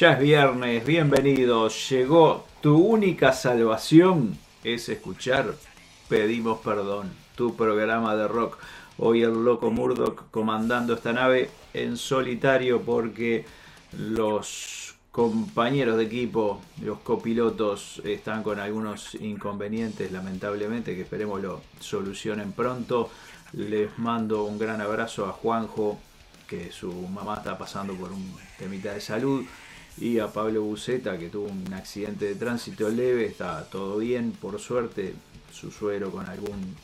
Ya es viernes, bienvenidos. Llegó tu única salvación es escuchar Pedimos Perdón, tu programa de rock. Hoy el loco Murdoch comandando esta nave en solitario porque los compañeros de equipo, los copilotos, están con algunos inconvenientes, lamentablemente, que esperemos lo solucionen pronto. Les mando un gran abrazo a Juanjo, que su mamá está pasando por un temita de salud y a Pablo Buceta que tuvo un accidente de tránsito leve, está todo bien, por suerte, su suero con algún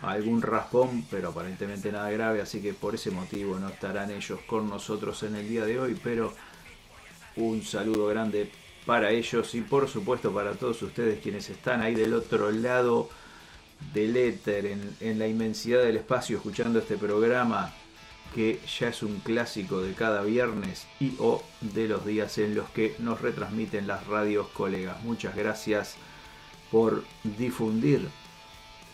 algún raspón, pero aparentemente nada grave, así que por ese motivo no estarán ellos con nosotros en el día de hoy, pero un saludo grande para ellos y por supuesto para todos ustedes quienes están ahí del otro lado del éter, en, en la inmensidad del espacio, escuchando este programa que ya es un clásico de cada viernes y o de los días en los que nos retransmiten las radios colegas. Muchas gracias por difundir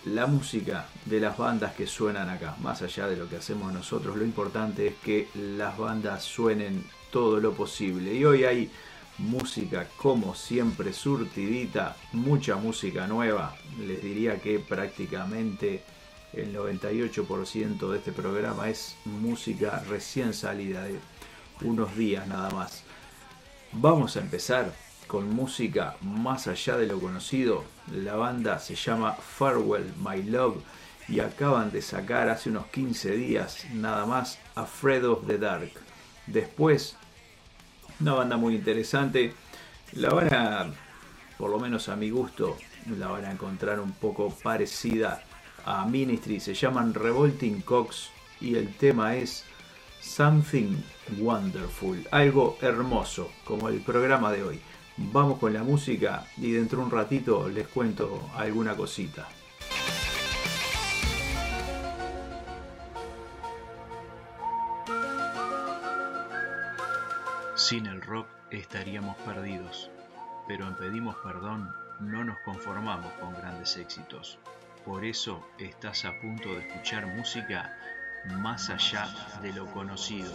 la música de las bandas que suenan acá. Más allá de lo que hacemos nosotros, lo importante es que las bandas suenen todo lo posible. Y hoy hay música como siempre surtidita, mucha música nueva. Les diría que prácticamente el 98% de este programa es música recién salida de unos días nada más. Vamos a empezar con música más allá de lo conocido. La banda se llama Farewell My Love y acaban de sacar hace unos 15 días nada más Afraid of the Dark. Después, una banda muy interesante. La van a, por lo menos a mi gusto, la van a encontrar un poco parecida a Ministry. Se llaman Revolting Cox y el tema es Something Wonderful. Algo hermoso, como el programa de hoy. Vamos con la música y dentro de un ratito les cuento alguna cosita. Sin el rock estaríamos perdidos, pero en Pedimos Perdón no nos conformamos con grandes éxitos. Por eso estás a punto de escuchar música más allá de lo conocido.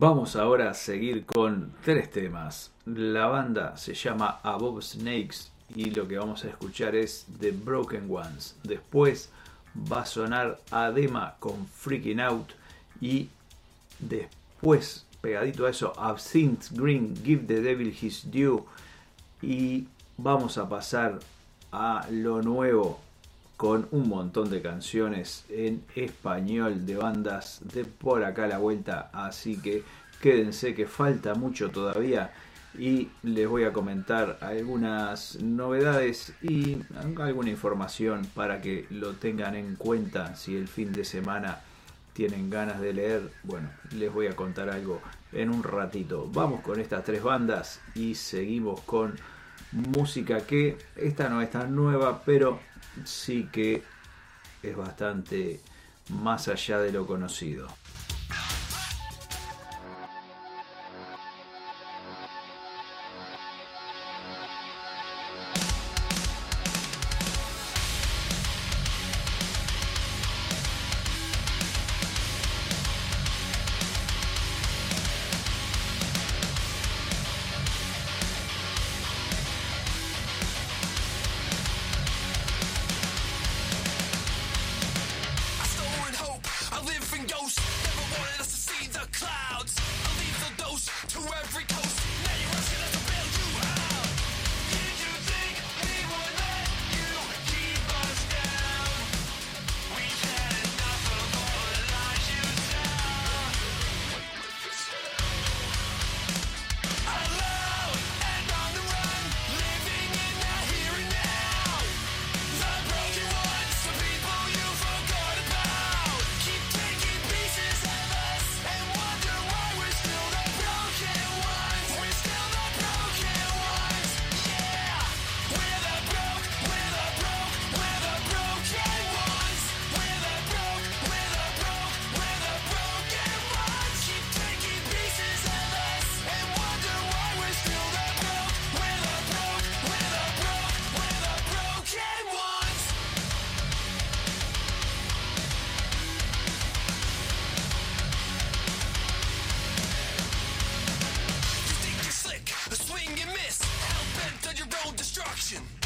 Vamos ahora a seguir con tres temas. La banda se llama Above Snakes y lo que vamos a escuchar es The Broken Ones. Después va a sonar Adema con Freaking Out y después, pegadito a eso, Absinthe Green, Give the Devil His Due. Y vamos a pasar a lo nuevo con un montón de canciones en español de bandas de por acá a la vuelta, así que quédense que falta mucho todavía y les voy a comentar algunas novedades y alguna información para que lo tengan en cuenta si el fin de semana tienen ganas de leer. Bueno, les voy a contar algo en un ratito. Vamos con estas tres bandas y seguimos con música que esta no es tan nueva, pero sí que es bastante más allá de lo conocido. action!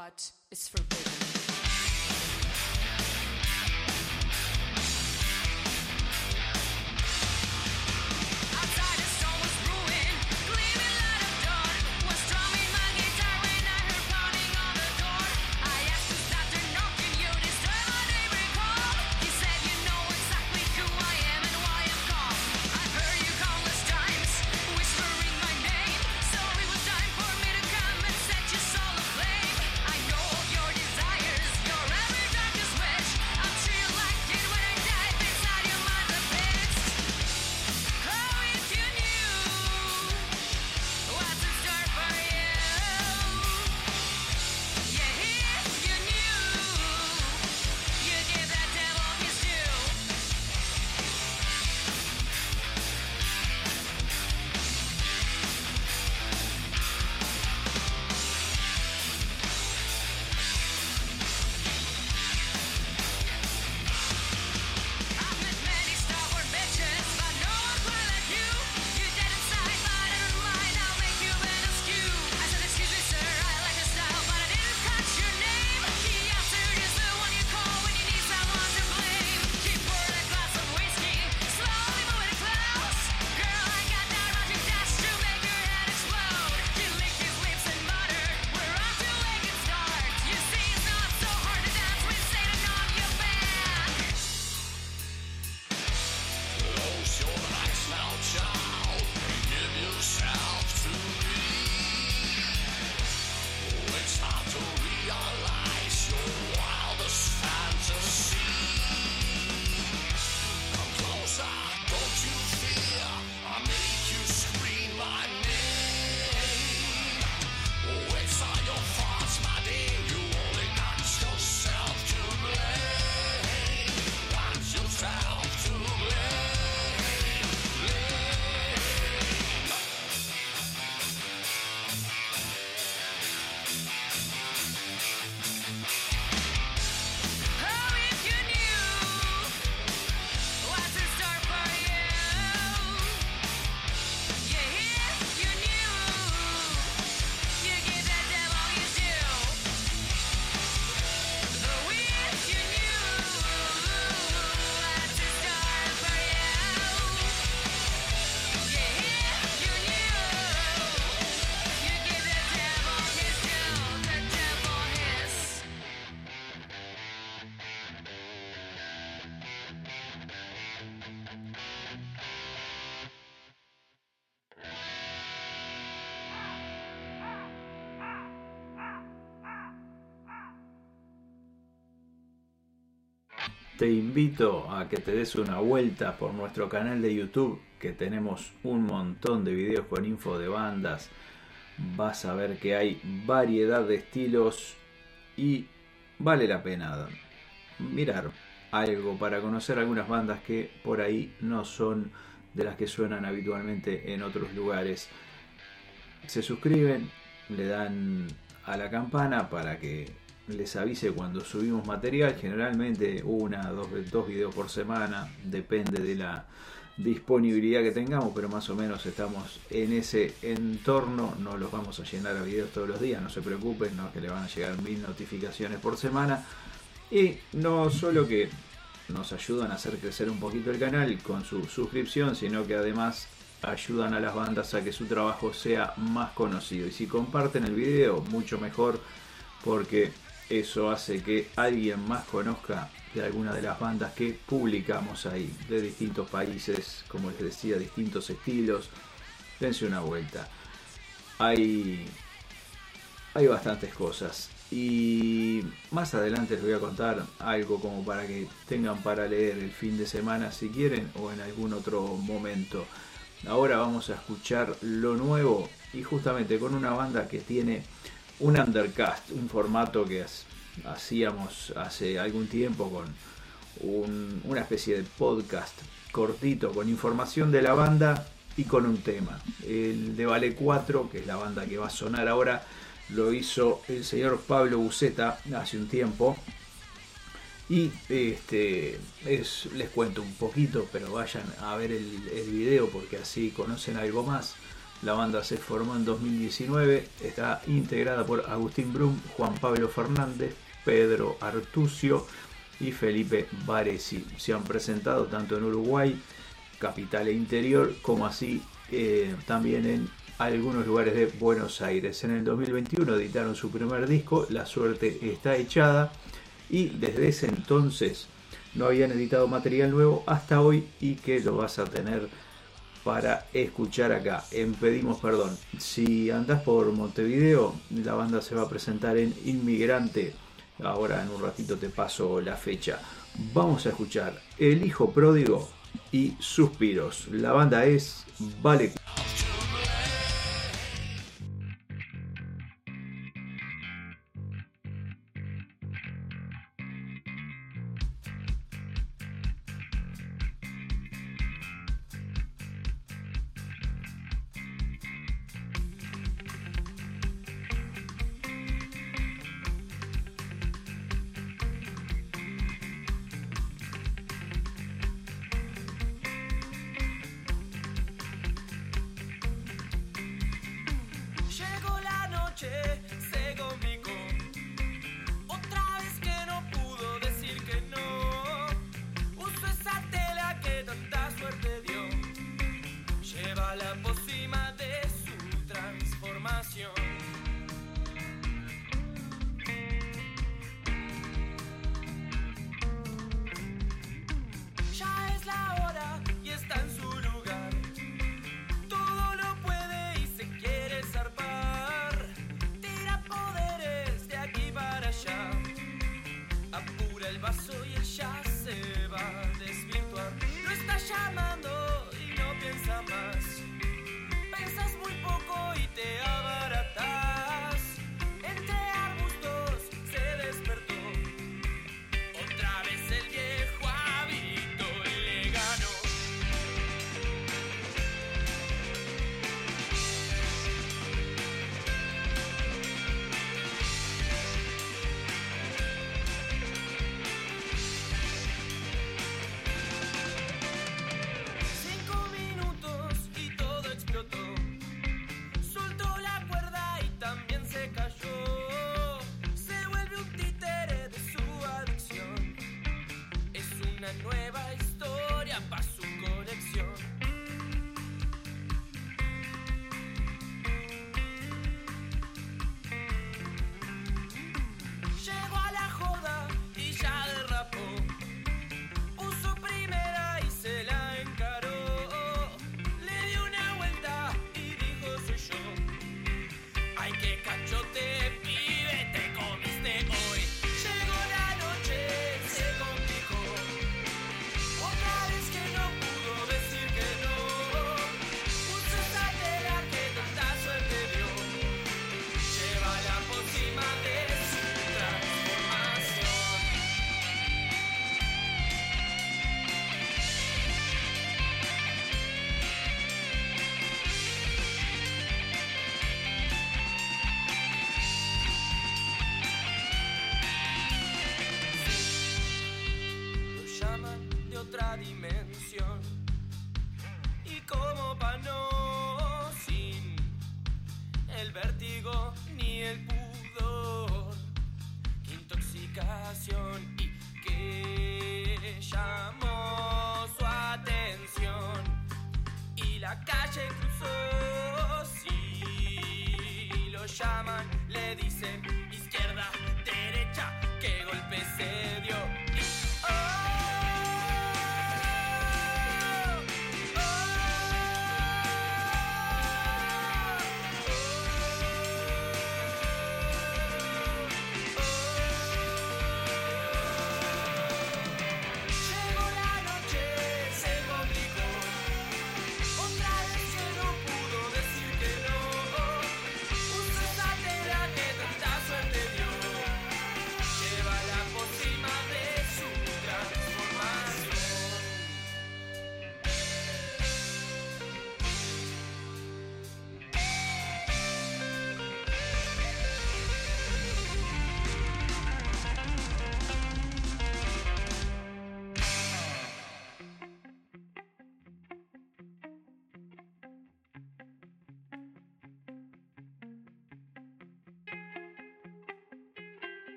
What is forbidden. Te invito a que te des una vuelta por nuestro canal de YouTube, que tenemos un montón de videos con info de bandas. Vas a ver que hay variedad de estilos y vale la pena mirar algo para conocer algunas bandas que por ahí no son de las que suenan habitualmente en otros lugares. Se suscriben, le dan a la campana para que les avise cuando subimos material, generalmente una, dos, dos videos por semana, depende de la disponibilidad que tengamos, pero más o menos estamos en ese entorno, no los vamos a llenar a videos todos los días, no se preocupen, no que le van a llegar mil notificaciones por semana, y no solo que nos ayudan a hacer crecer un poquito el canal con su suscripción, sino que además ayudan a las bandas a que su trabajo sea más conocido. Y si comparten el video, mucho mejor, porque eso hace que alguien más conozca de alguna de las bandas que publicamos ahí, de distintos países, como les decía, distintos estilos. Dense una vuelta. Hay, hay bastantes cosas. Y más adelante les voy a contar algo como para que tengan para leer el fin de semana si quieren o en algún otro momento. Ahora vamos a escuchar lo nuevo y justamente con una banda que tiene un undercast, un formato que hacíamos hace algún tiempo con un- una especie de podcast cortito con información de la banda y con un tema. El de Vale 4, que es la banda que va a sonar ahora, lo hizo el señor Pablo Buceta hace un tiempo. Y este es, les cuento un poquito, pero vayan a ver el, el video porque así conocen algo más. La banda se formó en 2019, está integrada por Agustín Brum, Juan Pablo Fernández, Pedro Artucio y Felipe Varesi. Se han presentado tanto en Uruguay, capital e interior, como así eh, también en algunos lugares de Buenos Aires. En el 2021 editaron su primer disco, La suerte está echada, y desde ese entonces no habían editado material nuevo hasta hoy y que lo vas a tener para escuchar acá en Pedimos Perdón. Si andás por Montevideo, la banda se va a presentar en Inmigrante. Ahora en un ratito te paso la fecha. Vamos a escuchar El Hijo Pródigo y Suspiros. La banda es Vale. Llaman, le dicen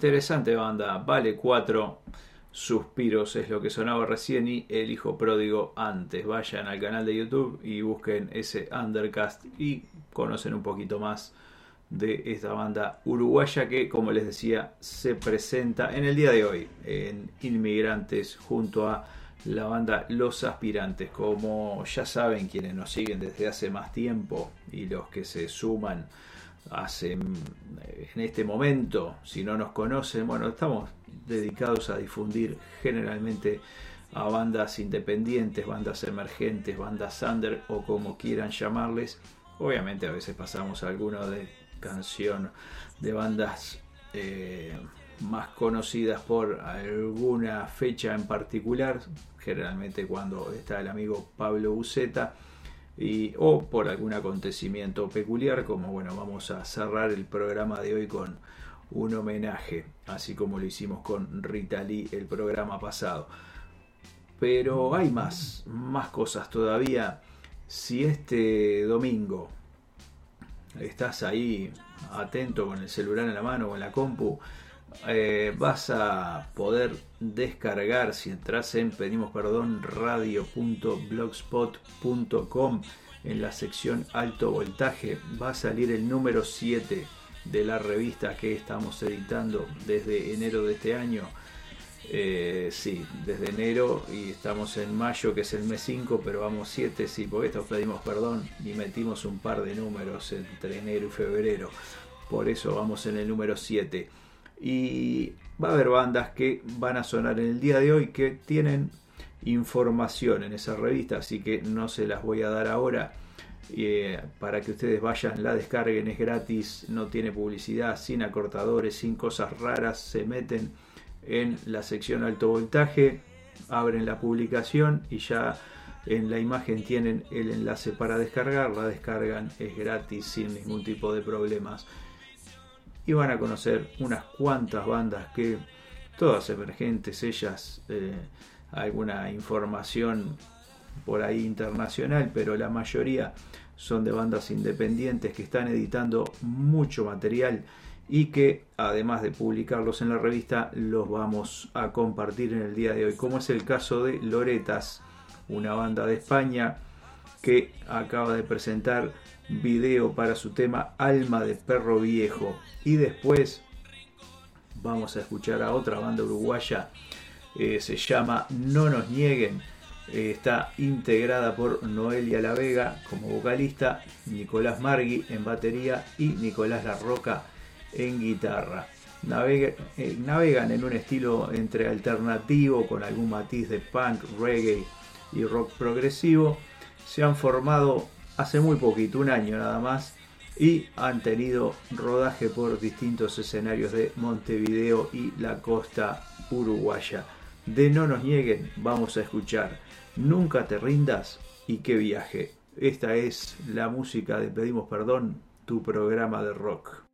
Interesante banda, vale 4 suspiros es lo que sonaba recién y el hijo pródigo antes. Vayan al canal de YouTube y busquen ese undercast y conocen un poquito más de esta banda uruguaya que, como les decía, se presenta en el día de hoy en Inmigrantes junto a la banda Los Aspirantes. Como ya saben quienes nos siguen desde hace más tiempo y los que se suman hace en este momento, si no nos conocen, bueno, estamos dedicados a difundir generalmente a bandas independientes, bandas emergentes, bandas under o como quieran llamarles. Obviamente a veces pasamos alguno de canción de bandas eh, más conocidas por alguna fecha en particular, generalmente cuando está el amigo Pablo Buceta o por algún acontecimiento peculiar, como bueno, vamos a cerrar el programa de hoy con un homenaje, así como lo hicimos con Rita Lee el programa pasado. Pero hay más, más cosas todavía. Si este domingo estás ahí atento con el celular en la mano o en la compu, eh, vas a poder descargar si entras en pedimos perdón radio.blogspot.com en la sección alto voltaje va a salir el número 7 de la revista que estamos editando desde enero de este año. Eh, sí, desde enero y estamos en mayo que es el mes 5 pero vamos 7, sí, porque esto pedimos perdón y metimos un par de números entre enero y febrero. Por eso vamos en el número 7 y va a haber bandas que van a sonar en el día de hoy que tienen información en esa revista, así que no se las voy a dar ahora. eh, para que ustedes vayan, la descarguen, es gratis, no tiene publicidad, sin acortadores, sin cosas raras, se meten en la sección alto voltaje, abren la publicación y ya en la imagen tienen el enlace para descargar, la descargan, es gratis, sin ningún tipo de problemas y van a conocer unas cuantas bandas que todas emergentes, ellas eh, alguna información por ahí internacional, pero la mayoría son de bandas independientes que están editando mucho material y que además de publicarlos en la revista los vamos a compartir en el día de hoy, como es el caso de Loretas, una banda de España que acaba de presentar video para su tema Alma de Perro Viejo y después vamos a escuchar a otra banda uruguaya. eh, se llama No nos nieguen. Eh, está integrada por Noelia La Vega como vocalista, Nicolás Margui en batería y Nicolás La Roca en guitarra. Eh, navegan en un estilo entre alternativo con algún matiz de punk, reggae y rock progresivo. Se han formado hace muy poquito, un año nada más, y han tenido rodaje por distintos escenarios de Montevideo y la costa uruguaya. De No nos nieguen, vamos a escuchar Nunca te rindas y qué viaje. Esta es la música de Pedimos Perdón, tu programa de rock.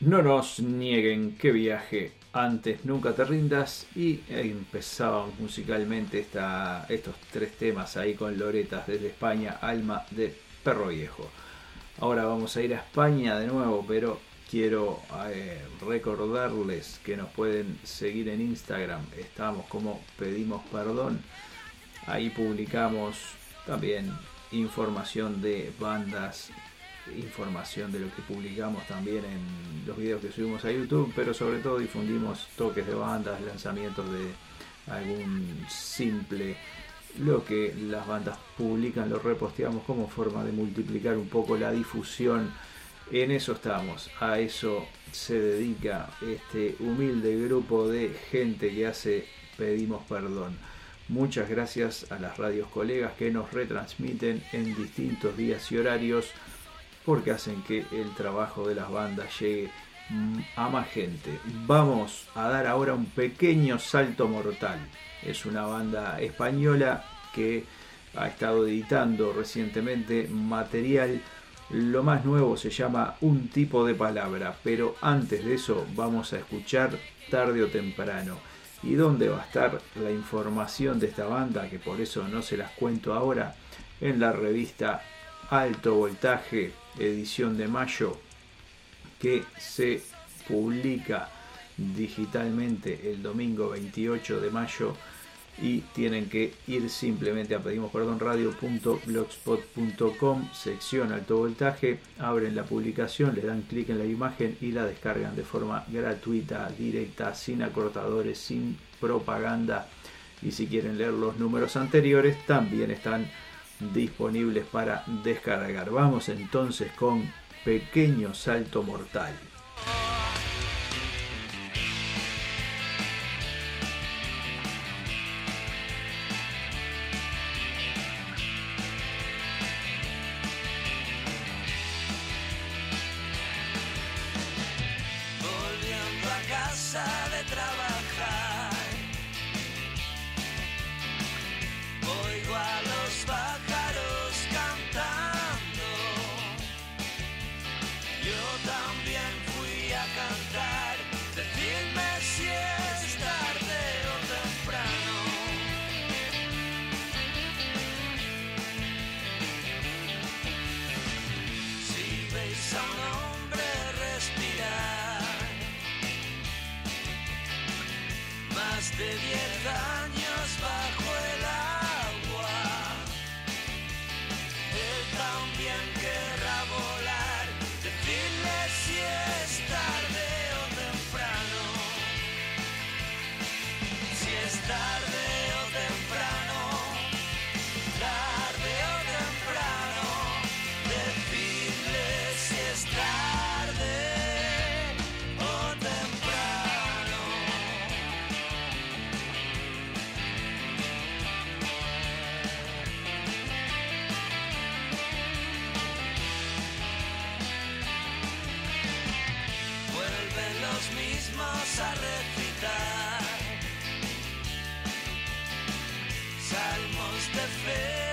No nos nieguen que viaje, antes nunca te rindas. Y empezábamos musicalmente esta, estos tres temas ahí con Loretas desde España, Alma de Perro Viejo. Ahora vamos a ir a España de nuevo, pero quiero eh, recordarles que nos pueden seguir en Instagram, estamos como pedimos perdón, ahí publicamos también información de bandas información de lo que publicamos también en los videos que subimos a YouTube, pero sobre todo difundimos toques de bandas, lanzamientos de algún simple, lo que las bandas publican lo reposteamos como forma de multiplicar un poco la difusión. En eso estamos, a eso se dedica este humilde grupo de gente que hace Pedimos Perdón. Muchas gracias a las radios colegas que nos retransmiten en distintos días y horarios porque hacen que el trabajo de las bandas llegue mm, a más gente. Vamos a dar ahora un pequeño salto mortal. Es una banda española que ha estado editando recientemente material. Lo más nuevo se llama Un tipo de palabra, pero antes de eso vamos a escuchar tarde o temprano. ¿Y dónde va a estar la información de esta banda? Que por eso no se las cuento ahora. En la revista Alto Voltaje, edición de mayo, que se publica digitalmente el domingo 28 de mayo y tienen que ir simplemente a pedimos radio.blogspot.com sección alto voltaje abren la publicación le dan clic en la imagen y la descargan de forma gratuita directa sin acortadores sin propaganda. Y si quieren leer los números anteriores también están disponibles para descargar. Vamos entonces con pequeño salto mortal the fish.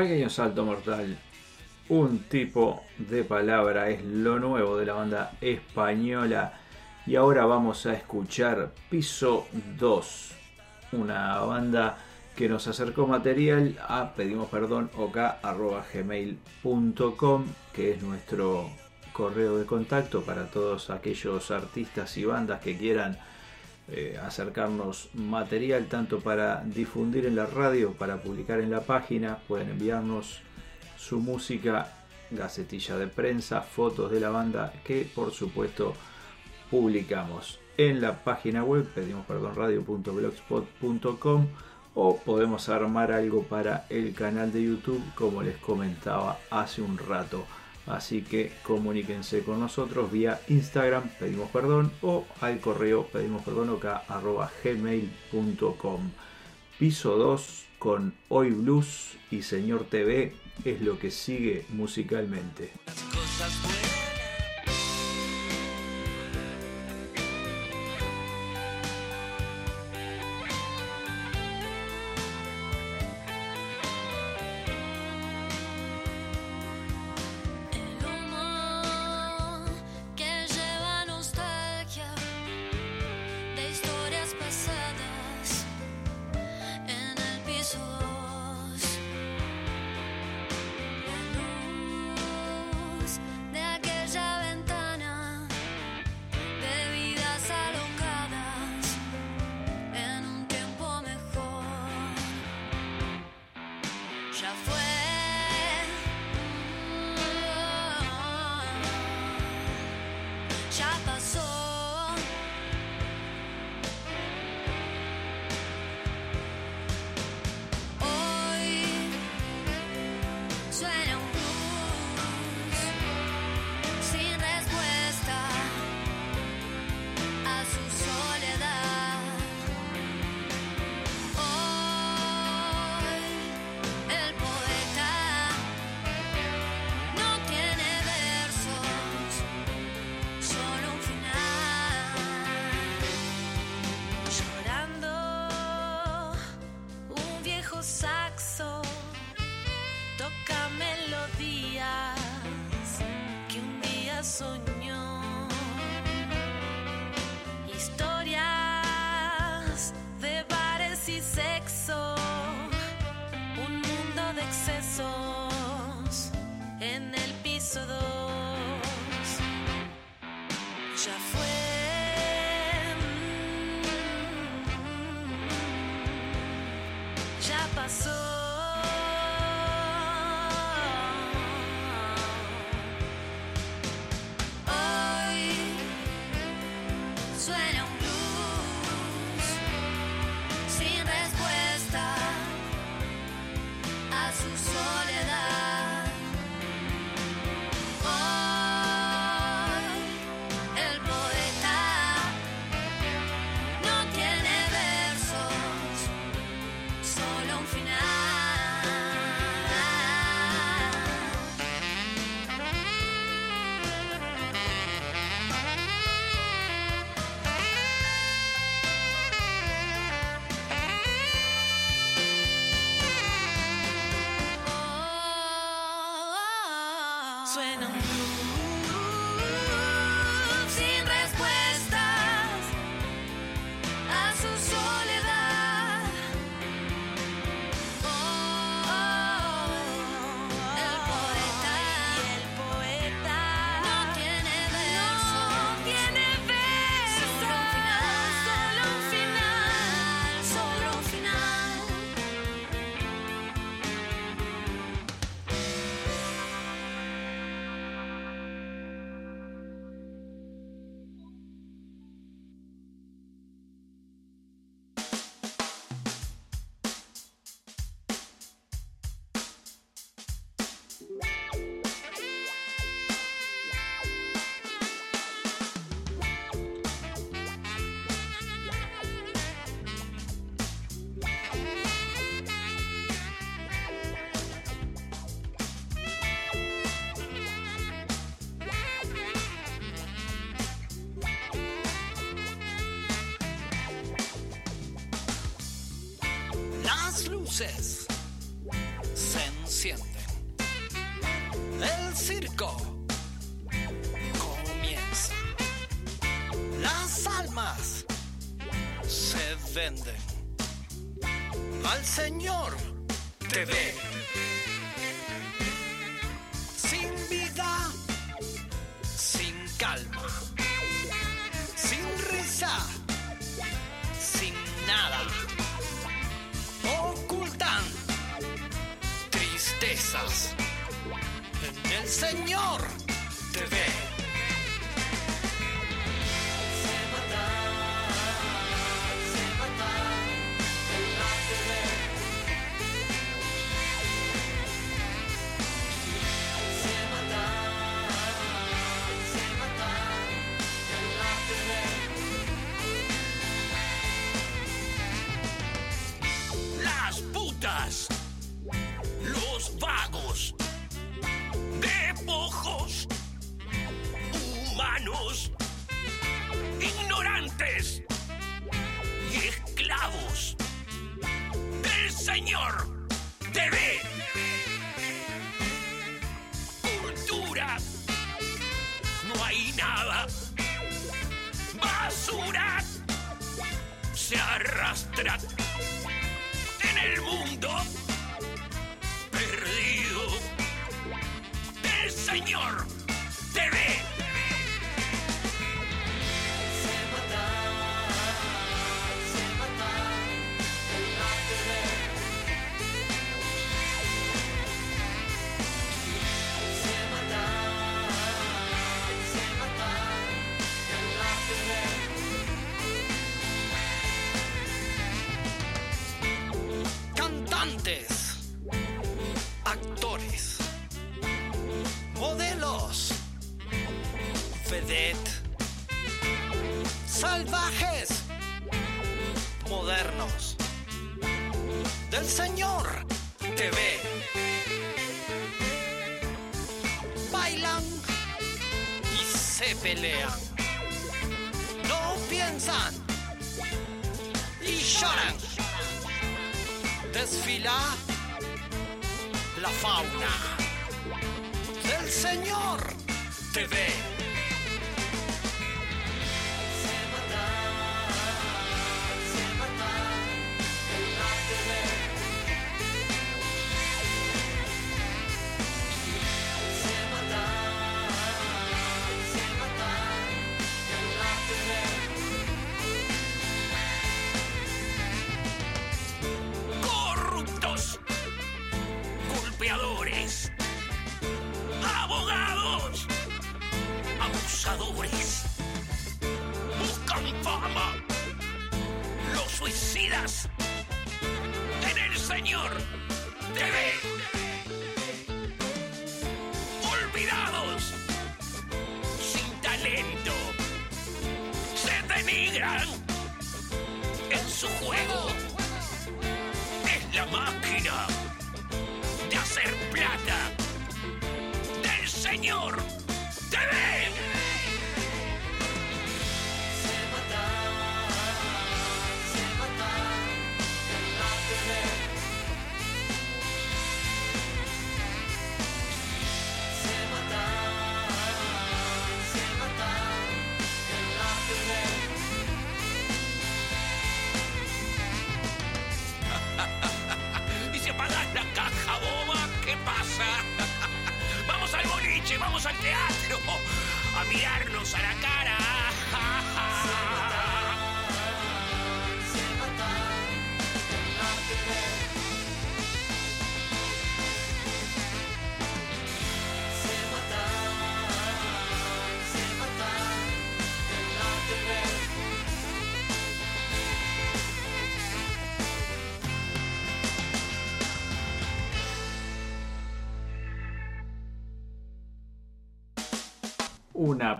Pequeño salto mortal. Un tipo de palabra es lo nuevo de la banda española. Y ahora vamos a escuchar Piso 2. Una banda que nos acercó material a pedimos perdón gmail.com que es nuestro correo de contacto para todos aquellos artistas y bandas que quieran eh, acercarnos material tanto para difundir en la radio, para publicar en la página, pueden enviarnos su música, gacetilla de prensa, fotos de la banda que por supuesto publicamos en la página web pedimos perdón radio.blogspot.com o podemos armar algo para el canal de YouTube como les comentaba hace un rato. Así que comuníquense con nosotros vía Instagram, pedimos perdón, o al correo pedimos perdón gmail.com. Piso 2 con Hoy Blues y Señor TV es lo que sigue musicalmente. so se encienden. El circo comienza. Las almas se venden. Al Señor te ve.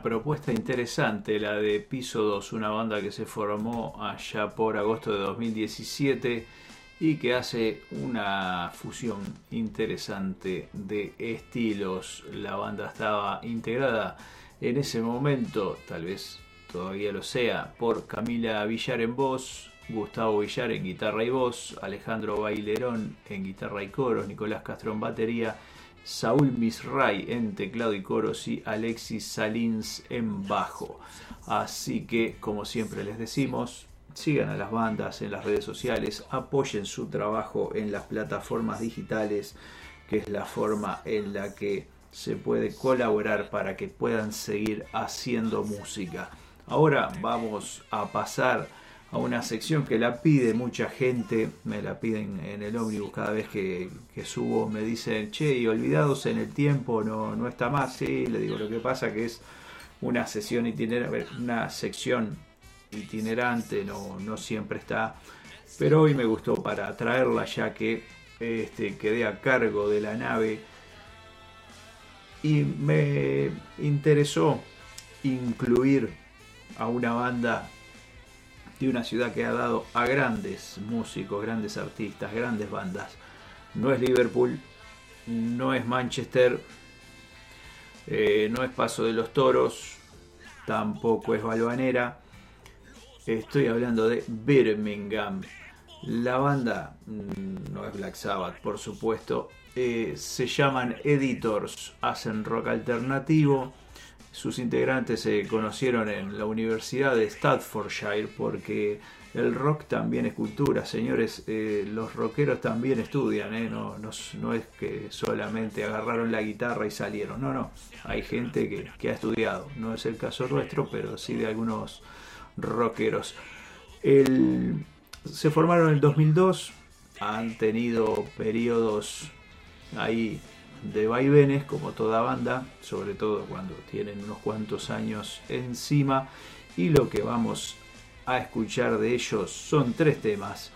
Propuesta interesante, la de Piso 2, una banda que se formó allá por agosto de 2017 y que hace una fusión interesante de estilos. La banda estaba integrada en ese momento, tal vez todavía lo sea, por Camila Villar en voz, Gustavo Villar en guitarra y voz, Alejandro Bailerón en guitarra y coros, Nicolás Castro en batería, Saúl Misray en teclado y coros y Alexis Salins en bajo. Así que, como siempre les decimos, sigan a las bandas en las redes sociales, apoyen su trabajo en las plataformas digitales, que es la forma en la que se puede colaborar para que puedan seguir haciendo música. Ahora vamos a pasar a una sección que la pide mucha gente, me la piden en el ómnibus cada vez que, subo, me dicen, che, y olvidados en el tiempo, no, no está más, sí, le digo, lo que pasa que es una sesión itinerante, una sección itinerante, no, no siempre está, pero hoy me gustó para traerla ya que este, quedé a cargo de la nave. Y me interesó incluir a una banda de una ciudad que ha dado a grandes músicos, grandes artistas, grandes bandas. No es Liverpool, no es Manchester, eh, no es Paso de los Toros, tampoco es Balvanera. Estoy hablando de Birmingham. La banda mm, no es Black Sabbath, por supuesto. eh, se llaman Editors, hacen rock alternativo. Sus integrantes se conocieron en la Universidad de Staffordshire porque el rock también es cultura, señores. eh, los rockeros también estudian, eh, no, es que solamente agarraron la guitarra y salieron. No, no. Hay gente que, que ha estudiado. No es el caso nuestro, pero sí de algunos rockeros. El- se formaron en el 2002, han tenido periodos ahí de vaivenes, como toda banda, sobre todo cuando tienen unos cuantos años encima. Y lo que vamos a escuchar de ellos son tres temas: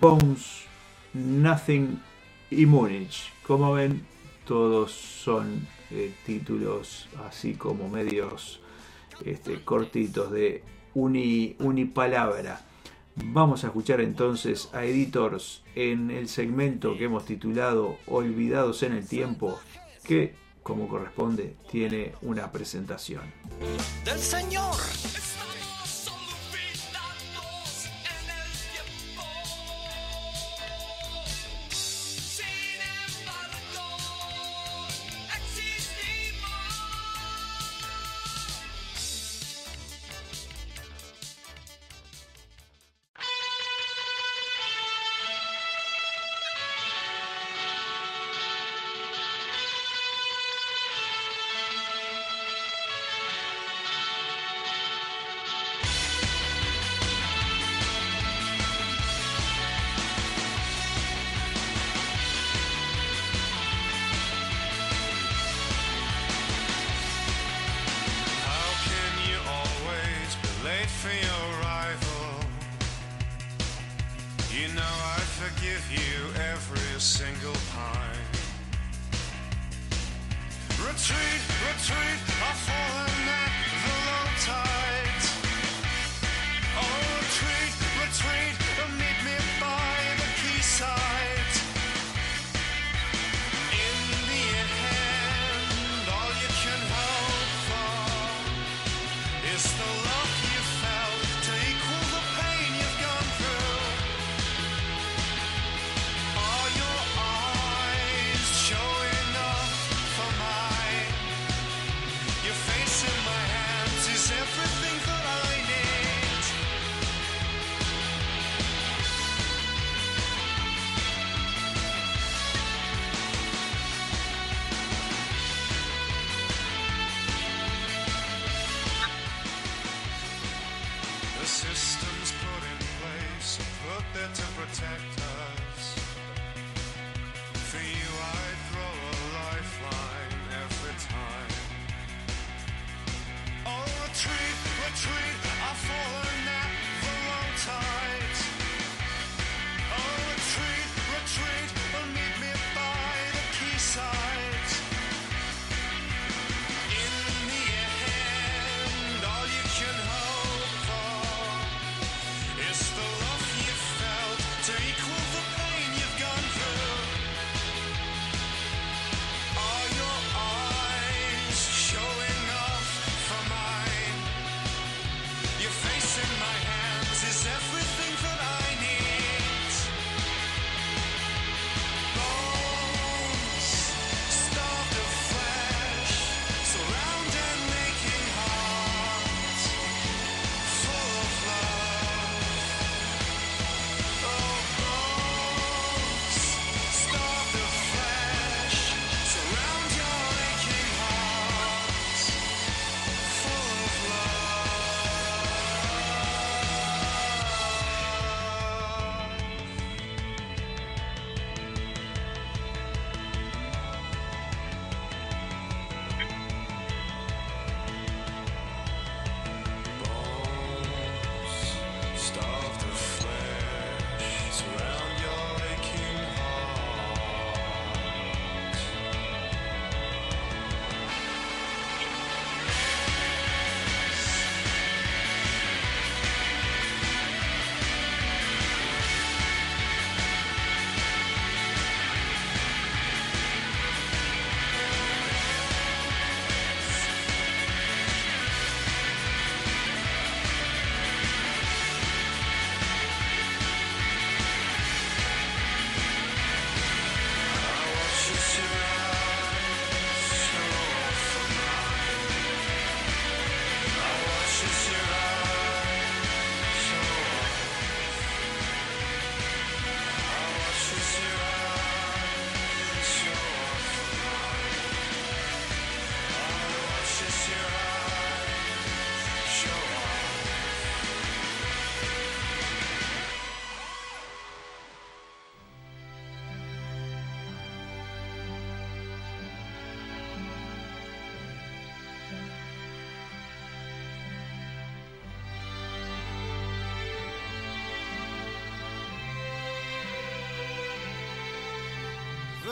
Bones, Nothing y Múnich. Como ven, todos son eh, títulos así como medios este, cortitos de uni, unipalabra. Vamos a escuchar entonces a Editors en el segmento que hemos titulado Olvidados en el Tiempo, que como corresponde tiene una presentación. del Señor.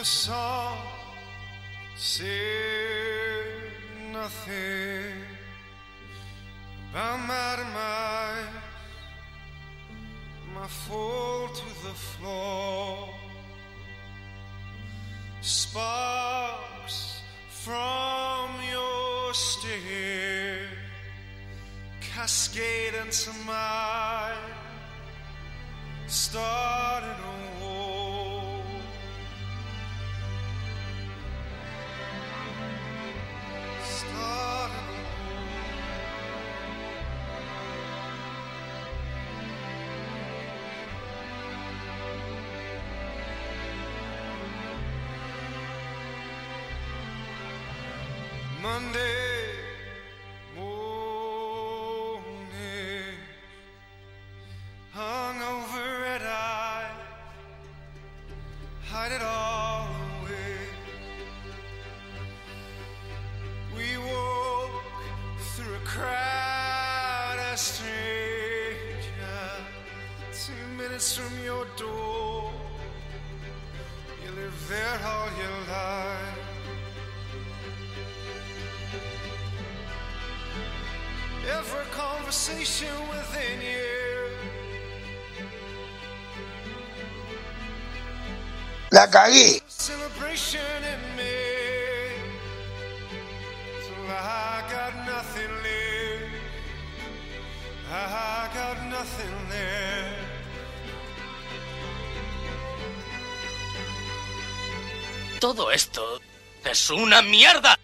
the song said nothing about my my fall to the floor, sparks from your stare cascade into mine, started. day la cagué. Todo esto es una mierda.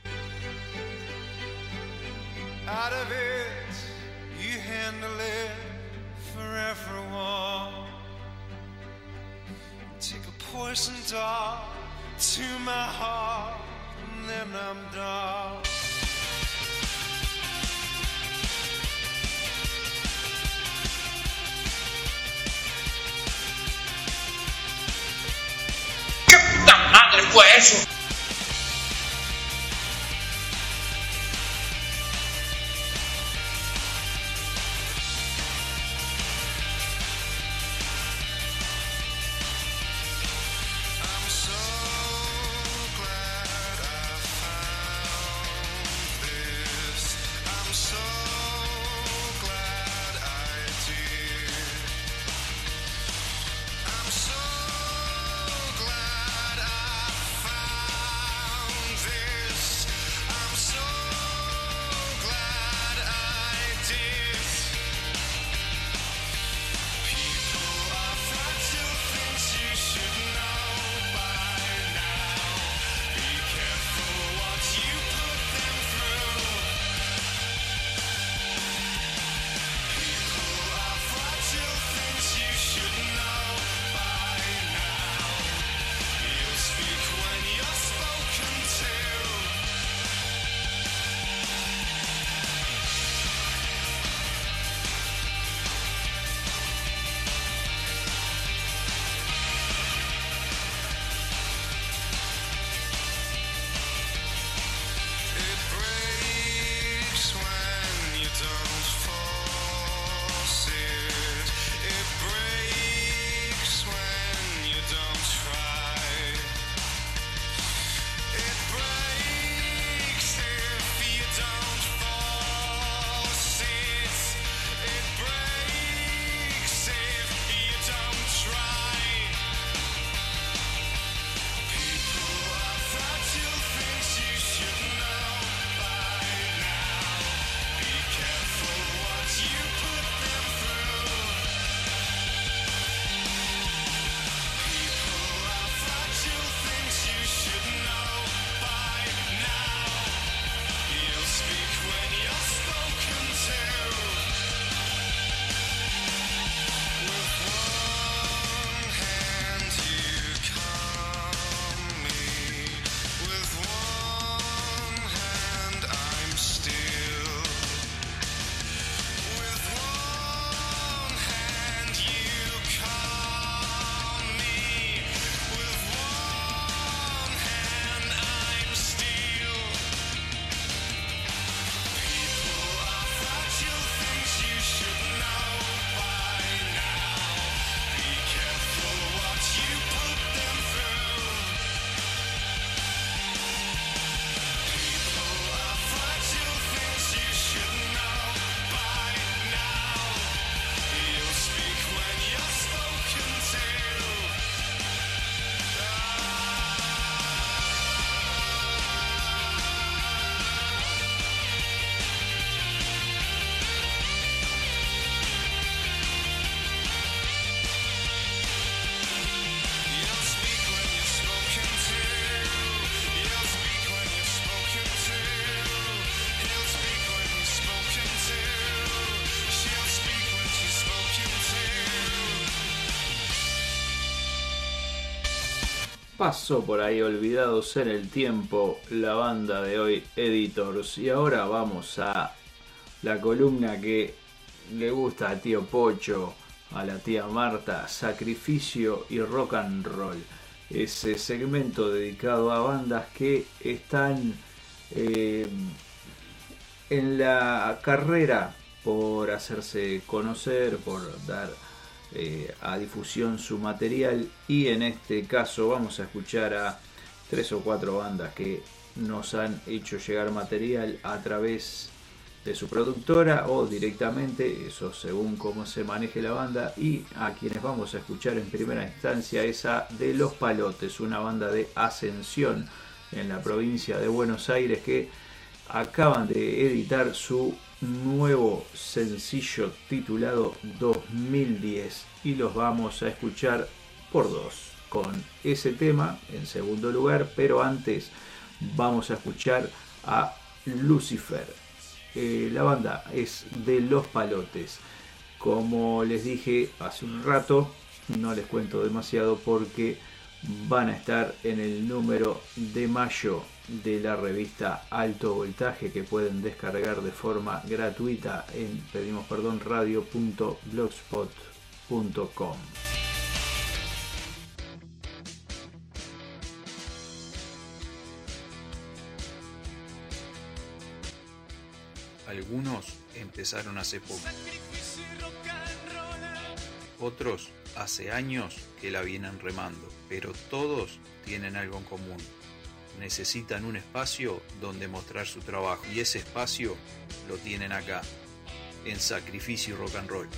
pasó por ahí olvidados en el tiempo la banda de hoy, Editors. Y ahora vamos a la columna que le gusta a tío Pocho, a la tía Marta, Sacrificio y Rock and Roll. Ese segmento dedicado a bandas que están eh, en la carrera por hacerse conocer, por dar eh, a difusión su material y en este caso vamos a escuchar a tres o cuatro bandas que nos han hecho llegar material a través de su productora o directamente, eso según cómo se maneje la banda, y a quienes vamos a escuchar en primera instancia es a De Los Palotes, una banda de ascensión en la provincia de Buenos Aires que acaban de editar su nuevo sencillo titulado 2010 y los vamos a escuchar por dos con ese tema en segundo lugar, pero antes vamos a escuchar a Lucifer. Eh, la banda es de Los Palotes. Como les dije hace un rato, no les cuento demasiado porque van a estar en el número de mayo de la revista Alto Voltaje que pueden descargar de forma gratuita en pedimos perdón radio.blogspot.com. Algunos empezaron hace poco. Otros hace años que la vienen remando, pero todos tienen algo en común. Necesitan un espacio donde mostrar su trabajo y ese espacio lo tienen acá, en Sacrificio Rock and Roll.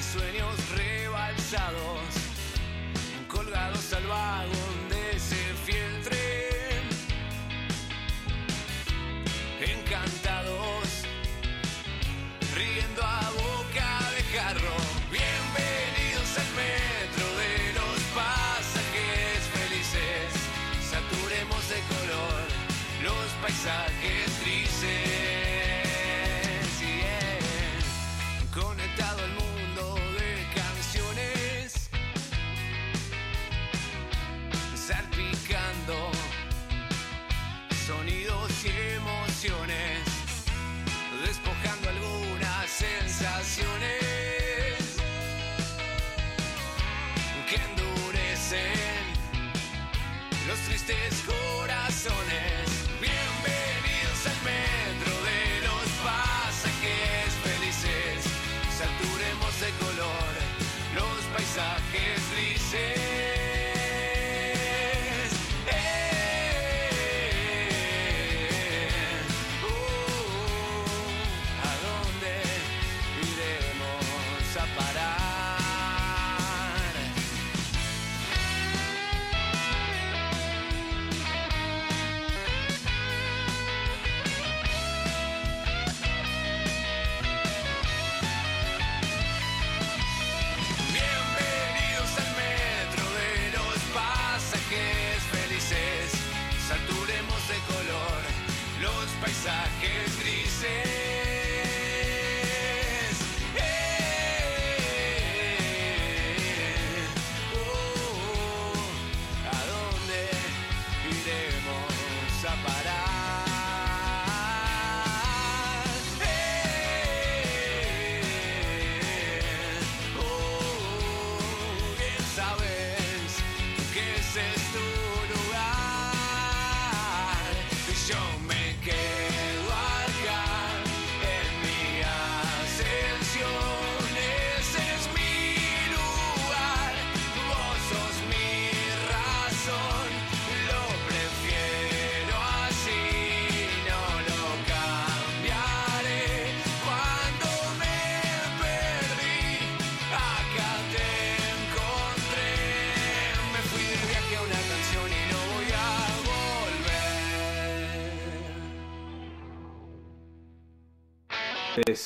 de sueños rebalsados, colgados al los tristes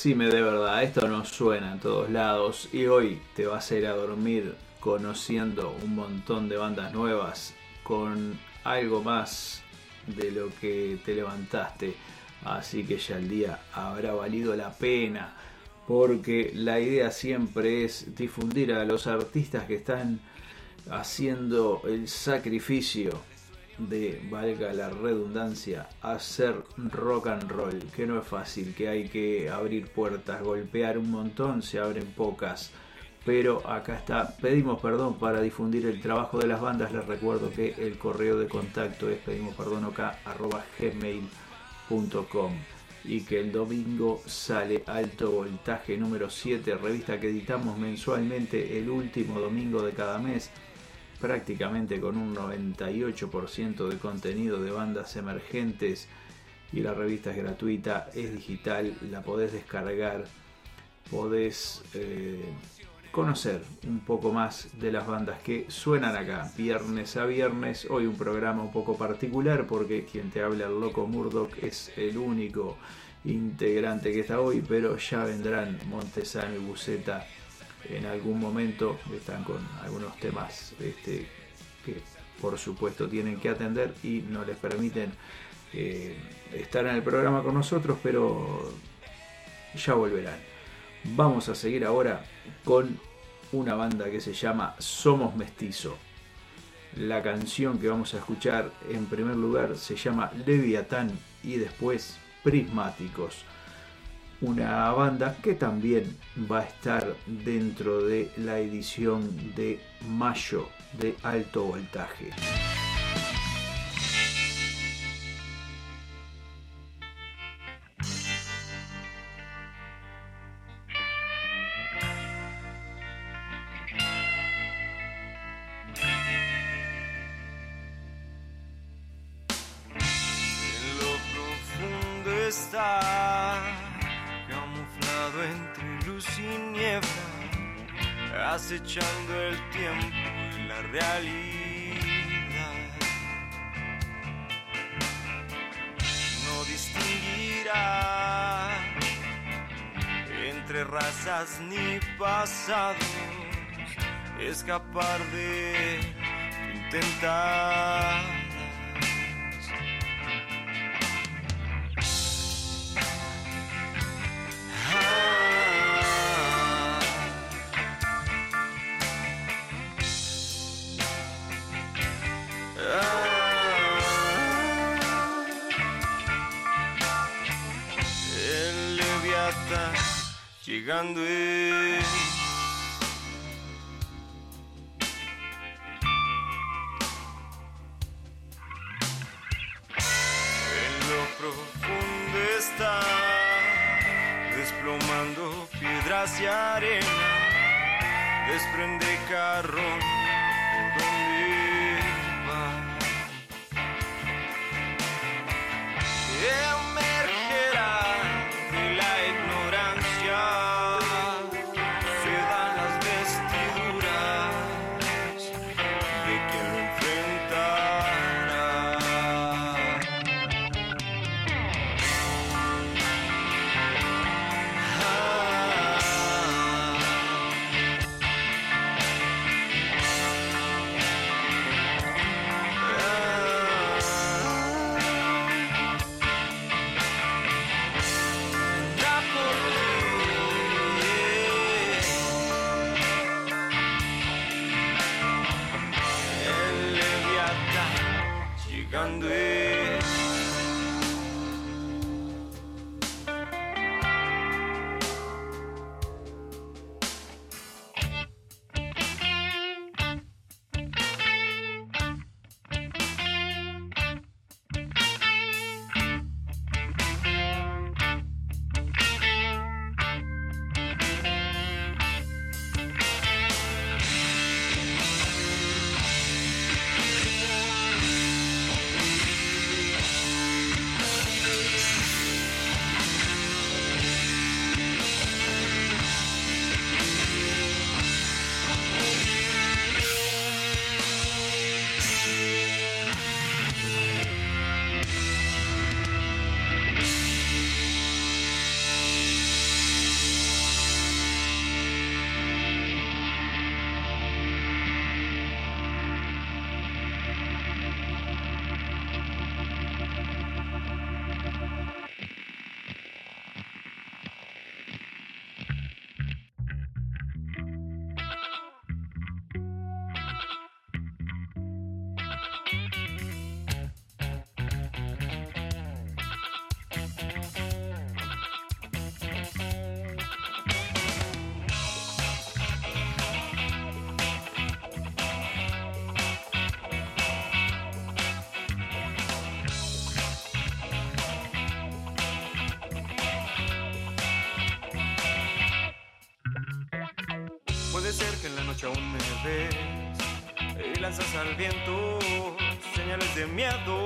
Decime de verdad, esto no suena en todos lados y hoy te vas a ir a dormir conociendo un montón de bandas nuevas con algo más de lo que te levantaste. Así que ya el día habrá valido la pena porque la idea siempre es difundir a los artistas que están haciendo el sacrificio de, valga la redundancia, hacer rock and roll, que no es fácil, que hay que abrir puertas, golpear un montón, se abren pocas. Pero acá está, pedimos perdón para difundir el trabajo de las bandas. Les recuerdo que el correo de contacto es pedimosperdonok.gmail.com y que el domingo sale Alto Voltaje número 7, revista que editamos mensualmente el último domingo de cada mes prácticamente con un 98% de contenido de bandas emergentes y la revista es gratuita, es digital, la podés descargar, podés eh, conocer un poco más de las bandas que suenan acá, viernes a viernes, hoy un programa un poco particular porque quien te habla el loco Murdoch es el único integrante que está hoy, pero ya vendrán Montesano y Buceta en algún momento están con algunos temas este, que por supuesto tienen que atender y no les permiten eh, estar en el programa con nosotros, pero ya volverán. Vamos a seguir ahora con una banda que se llama Somos Mestizo. La canción que vamos a escuchar en primer lugar se llama Leviatán y después Prismáticos una banda que también va a estar dentro de la edición de mayo de alto voltaje. pecador.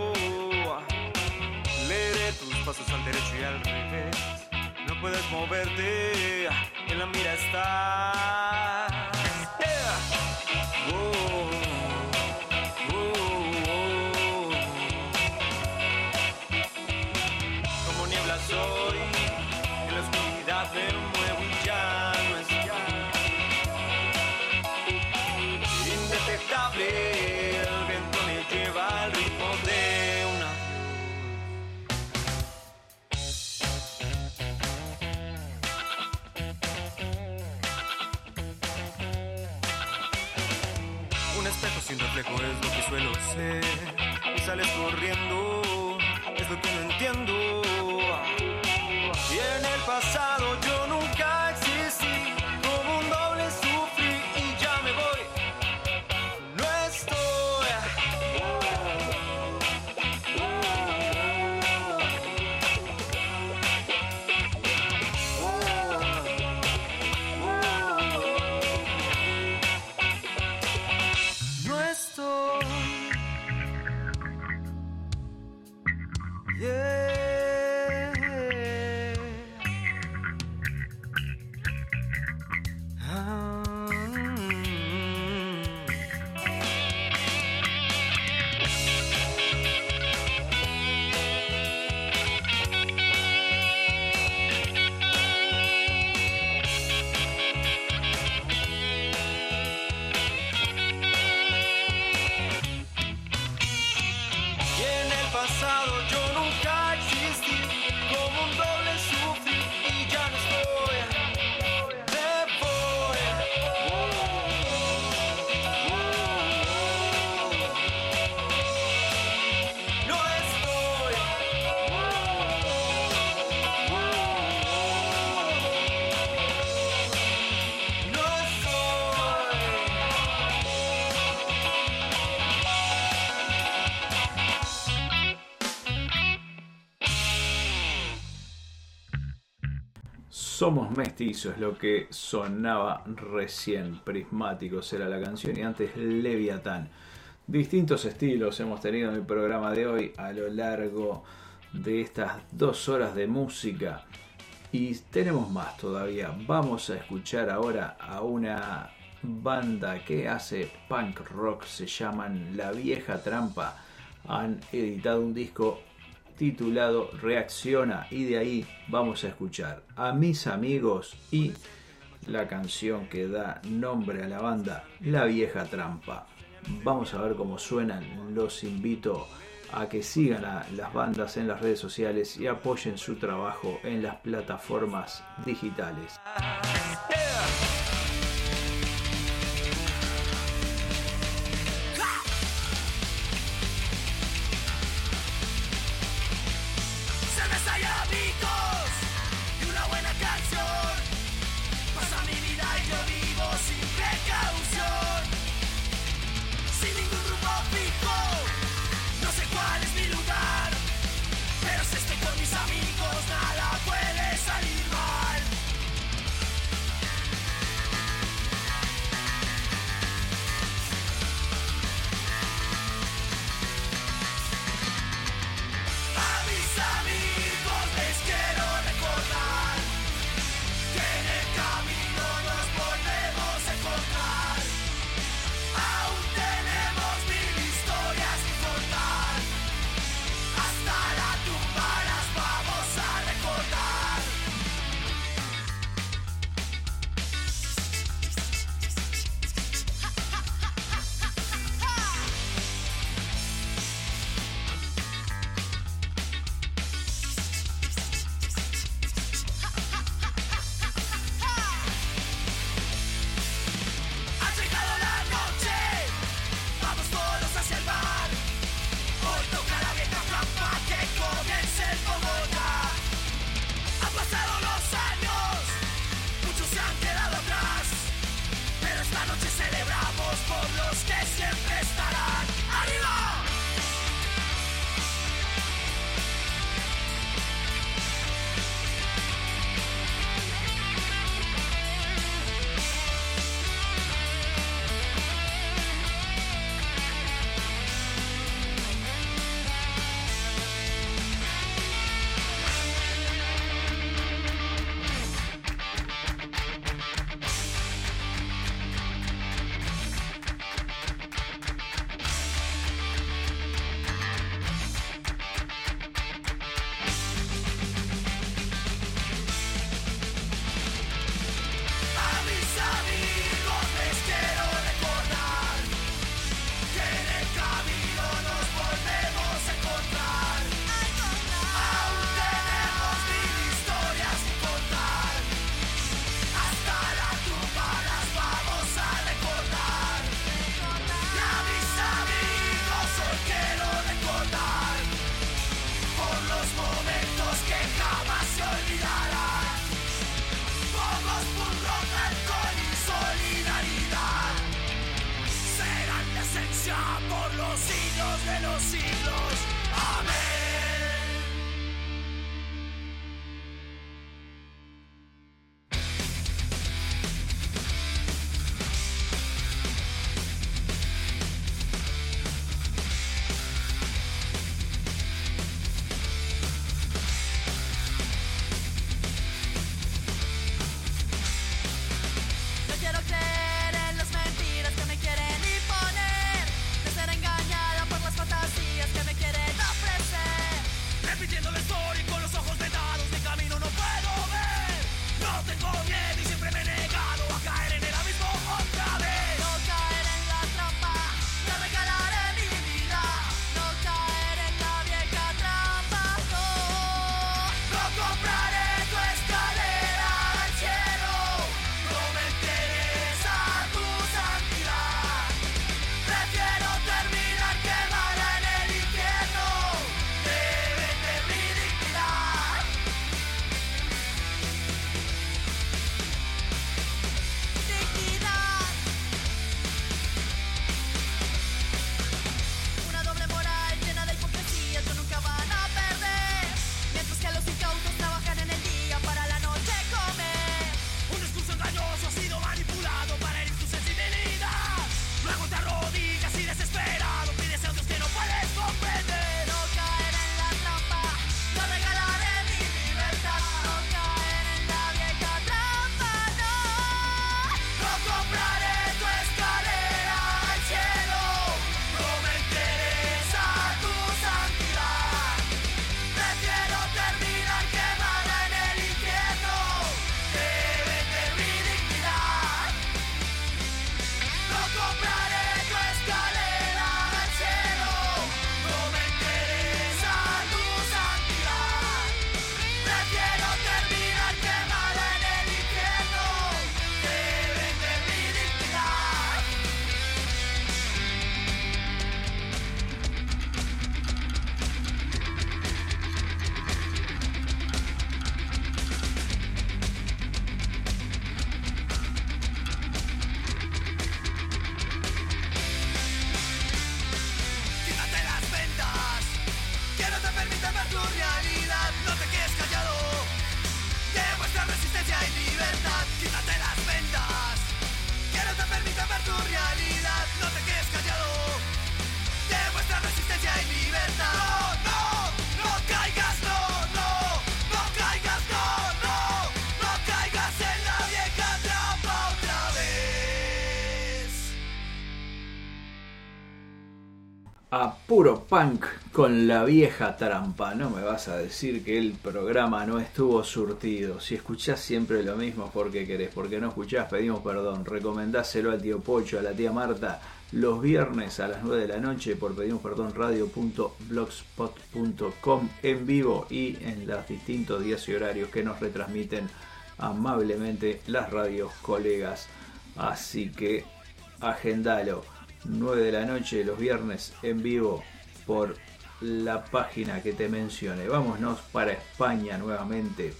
Somos mestizos, lo que sonaba recién. Prismáticos era la canción y antes Leviatán. Distintos estilos hemos tenido en el programa de hoy a lo largo de estas dos horas de música. Y tenemos más todavía. Vamos a escuchar ahora a una banda que hace punk rock. Se llaman La Vieja Trampa. Han editado un disco titulado Reacciona y de ahí vamos a escuchar a mis amigos y la canción que da nombre a la banda La Vieja Trampa. Vamos a ver cómo suenan. Los invito a que sigan a las bandas en las redes sociales y apoyen su trabajo en las plataformas digitales. Puro punk con la vieja trampa. No me vas a decir que el programa no estuvo surtido. Si escuchás siempre lo mismo, ¿por qué querés? Porque no escuchás, pedimos perdón. Recomendáselo al tío Pocho, a la tía Marta, los viernes a las 9 de la noche por pedimos perdón radio.blogspot.com en vivo y en los distintos días y horarios que nos retransmiten amablemente las radios colegas. Así que agendalo. 9 de la noche los viernes en vivo por la página que te mencioné. Vámonos para España nuevamente.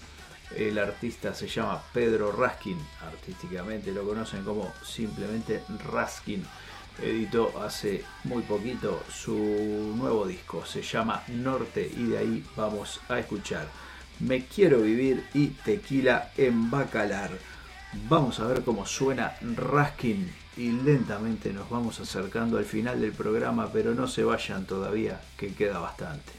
El artista se llama Pedro Raskin, artísticamente lo conocen como simplemente Raskin. Editó hace muy poquito su nuevo disco, se llama Norte y de ahí vamos a escuchar Me quiero vivir y Tequila en Bacalar. Vamos a ver cómo suena Raskin y lentamente nos vamos acercando al final del programa, pero no se vayan todavía, que queda bastante.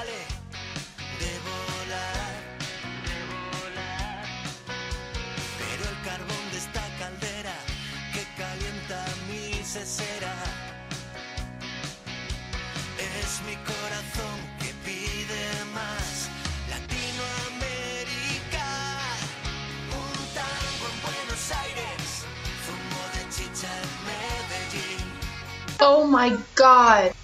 Vale de volar, de volar. Pero el carbón de esta caldera que calienta mi cesera es mi corazón que pide más. Latinoamérica, un tango en Buenos Aires, zumo de chicha en Medellín. Oh my god.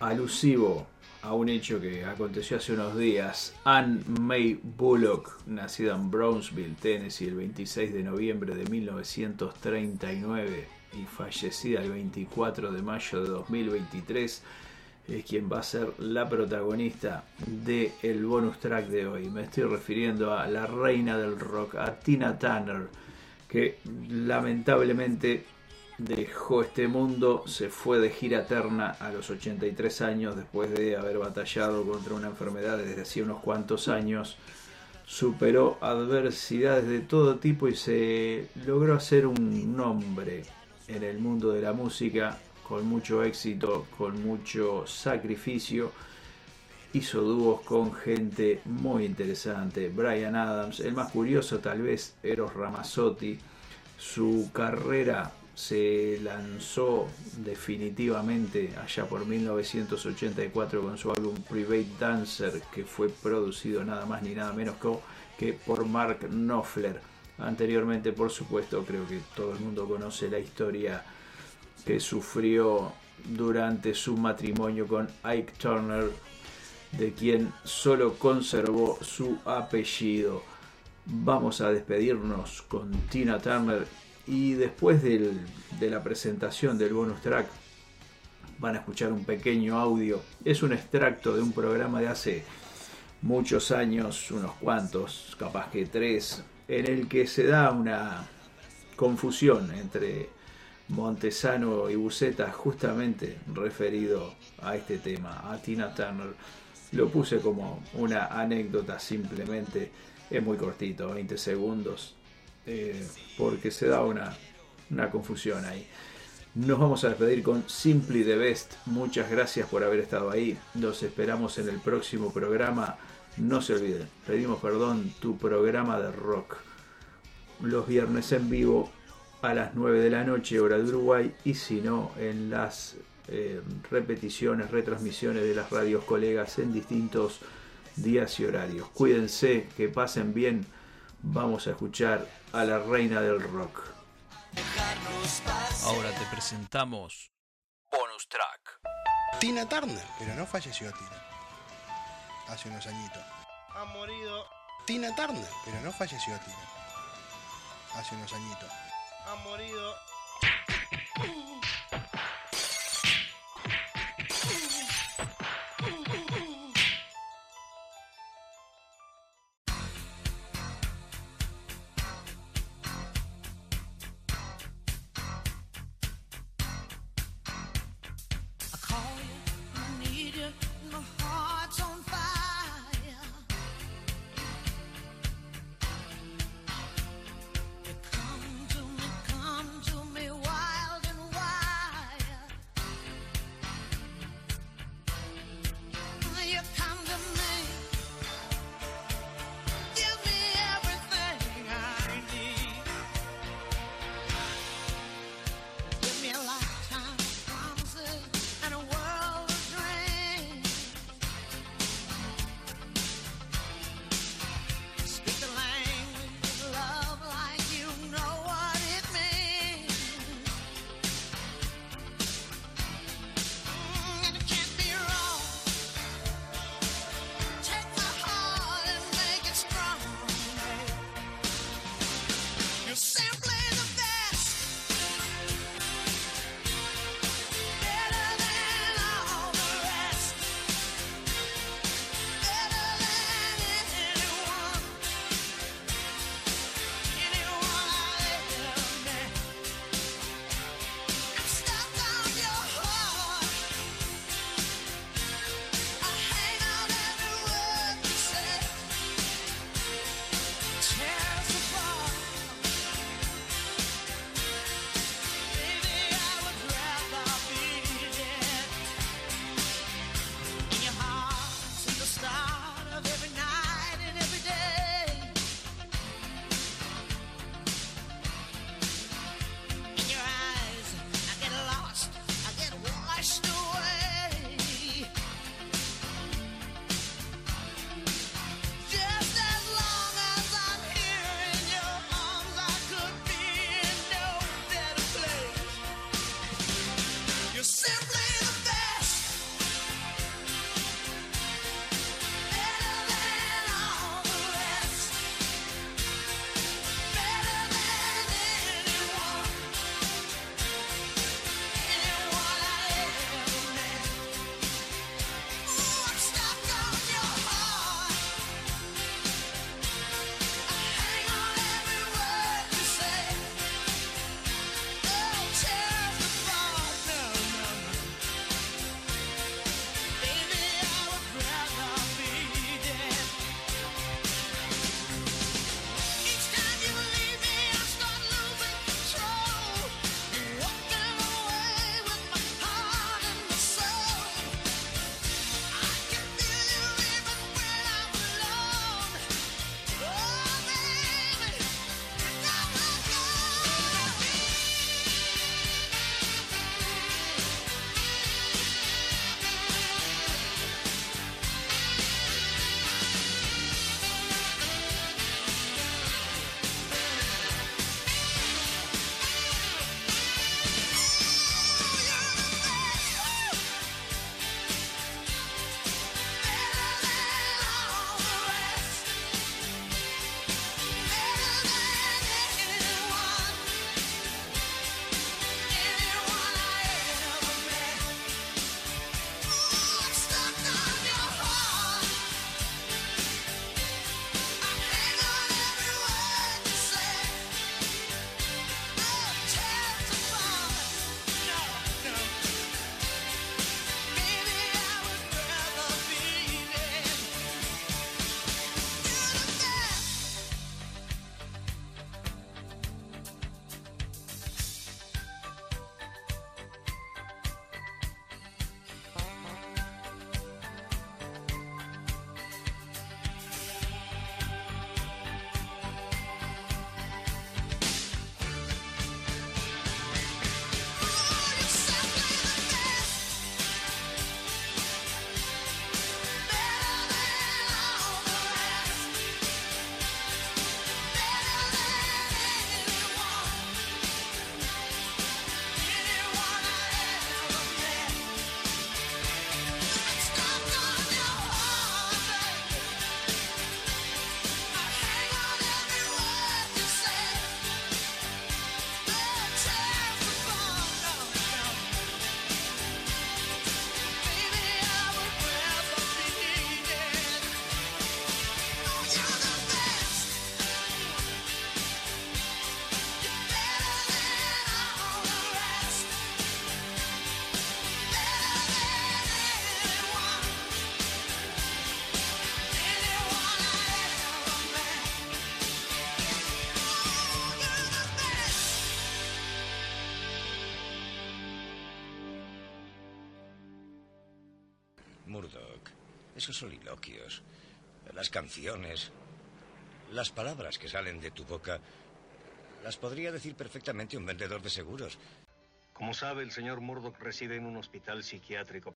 Alusivo a un hecho que aconteció hace unos días. Anne May Bullock, nacida en Brownsville, Tennessee, el 26 de noviembre de 1939 y fallecida el 24 de mayo de 2023, es quien va a ser la protagonista del el bonus track de hoy. Me estoy refiriendo a la reina del rock, a Tina Turner, que lamentablemente dejó este mundo, se fue de gira eterna a los 83 años después de haber batallado contra una enfermedad desde hacía unos cuantos años. Superó adversidades de todo tipo y se logró hacer un nombre en el mundo de la música con mucho éxito, con mucho sacrificio. Hizo dúos con gente muy interesante. Brian Adams, el más curioso tal vez, Eros Ramazzotti. Su carrera se lanzó definitivamente allá por 1984 con su álbum Private Dancer, que fue producido nada más ni nada menos que- por Mark Knopfler. Anteriormente, por supuesto, creo que todo el mundo conoce la historia que sufrió durante su matrimonio con Ike Turner, de quien solo conservó su apellido. Vamos a despedirnos con Tina Turner y después de la presentación del bonus track van a escuchar un pequeño audio. Es un extracto de un programa de hace muchos años, unos cuantos, capaz que tres, en el que se da una confusión entre Montesano y Buceta justamente referido a este tema, a Tina Turner. Lo puse como una anécdota simplemente, es muy cortito, 20 segundos, eh, porque se da una, una confusión ahí. Nos vamos a despedir con Simply the Best. Muchas gracias por haber estado ahí. Los esperamos en el próximo programa. No se olviden, pedimos perdón, tu programa de rock. Los viernes en vivo a las 9 de la noche, hora de Uruguay, y si no, en las eh, repeticiones, retransmisiones de las radios colegas en distintos días y horarios. Cuídense, que pasen bien. Vamos a escuchar a la reina del rock. Ahora te presentamos Bonus Track. Tina Turner, pero no falleció Tina. Hace unos añitos. Ha morido, Tina Turner, pero no falleció Tina. Hace unos añitos. ha morido. Esos soliloquios, las canciones, las palabras que salen de tu boca, las podría decir perfectamente un vendedor de seguros. Como sabe, el señor Murdoch reside en un hospital psiquiátrico